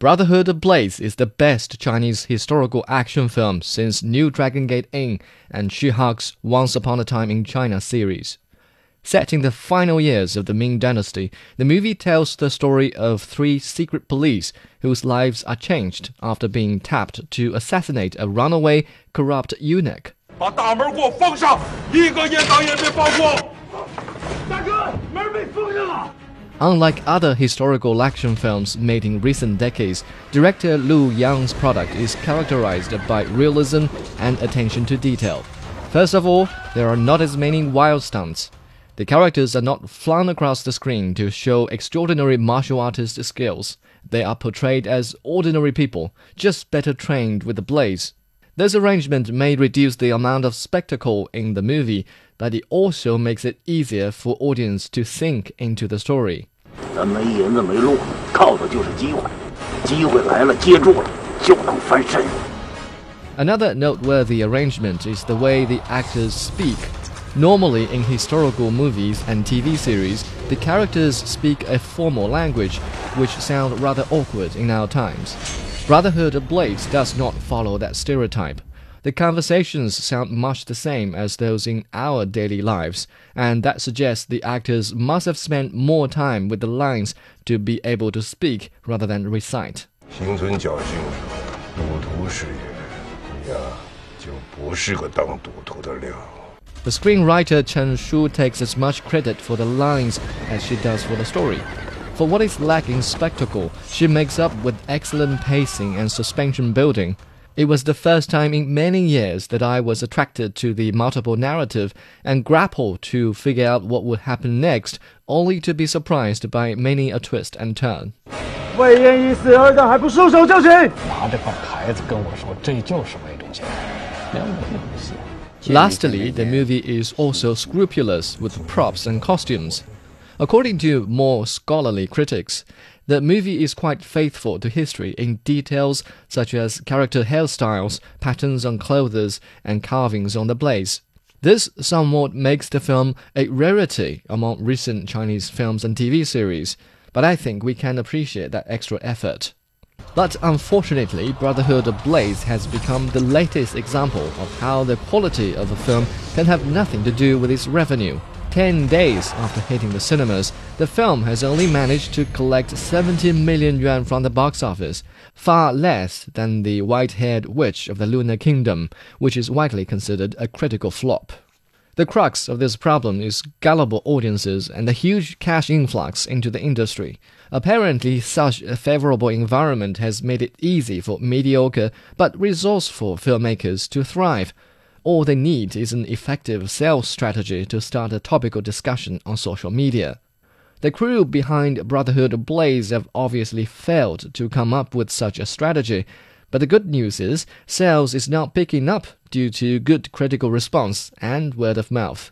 Brotherhood of Blades is the best Chinese historical action film since New Dragon Gate Inn and Tsui Hark's Once Upon a Time in China series. Set in the final years of the Ming Dynasty, the movie tells the story of three secret police whose lives are changed after being tapped to assassinate a runaway corrupt eunuch. 把大门给我封上，一个夜党也别放过！大哥，门被封上了。Unlike other historical action films made in recent decades, director Lu Yang's product is characterized by realism and attention to detail. First of all, there are not as many wild stunts. The characters are not flung across the screen to show extraordinary martial artist skills. They are portrayed as ordinary people, just better trained with the blades. This arrangement may reduce the amount of spectacle in the movie, but it also makes it easier for audience to sink into the story. 咱没银子没路，靠的就是机会。机会来了，接住了，就能翻身。Another noteworthy arrangement is the way the actors speak. Normally, in historical movies and TV series, the characters speak a formal language, which sound rather awkward in our times. Brotherhood of Blades does not follow that stereotype. The conversations sound much the same as those in our daily lives, and that suggests the actors must have spent more time with the lines to be able to speak rather than recite. 心存侥幸，赌徒是也，你呀就不是个当赌徒的料。The screenwriter Chen Shu takes as much credit for the lines as she does for the story. For what is lacking spectacle, she makes up with excellent pacing and suspension building. It was the first time in many years that I was attracted to the multiple narrative and grappled to figure out what would happen next, only to be surprised by many a twist and turn. 魏延已死，二等还不束手就擒！拿这块牌子跟我说，这就是魏忠贤，了不起。Lastly, the movie is also scrupulous with props and costumes. According to more scholarly critics, the movie is quite faithful to history in details such as character hairstyles, patterns on clothes, and carvings on the blades. This somewhat makes the film a rarity among recent Chinese films and TV series, but I think we can appreciate that extra effort. But unfortunately, Brotherhood of Blades has become the latest example of how the quality of a film can have nothing to do with its revenue. Ten days after hitting the cinemas, the film has only managed to collect 70 million yuan from the box office, far less than The White Haired Witch of the Lunar Kingdom, which is widely considered a critical flop. The crux of this problem is gullible audiences and the huge cash influx into the industry. Apparently, such a favorable environment has made it easy for mediocre but resourceful filmmakers to thrive. All they need is an effective sales strategy to start a topical discussion on social media. The crew behind Brotherhood Blades have obviously failed to come up with such a strategy, but the good news is sales is now picking up due to good critical response and word of mouth.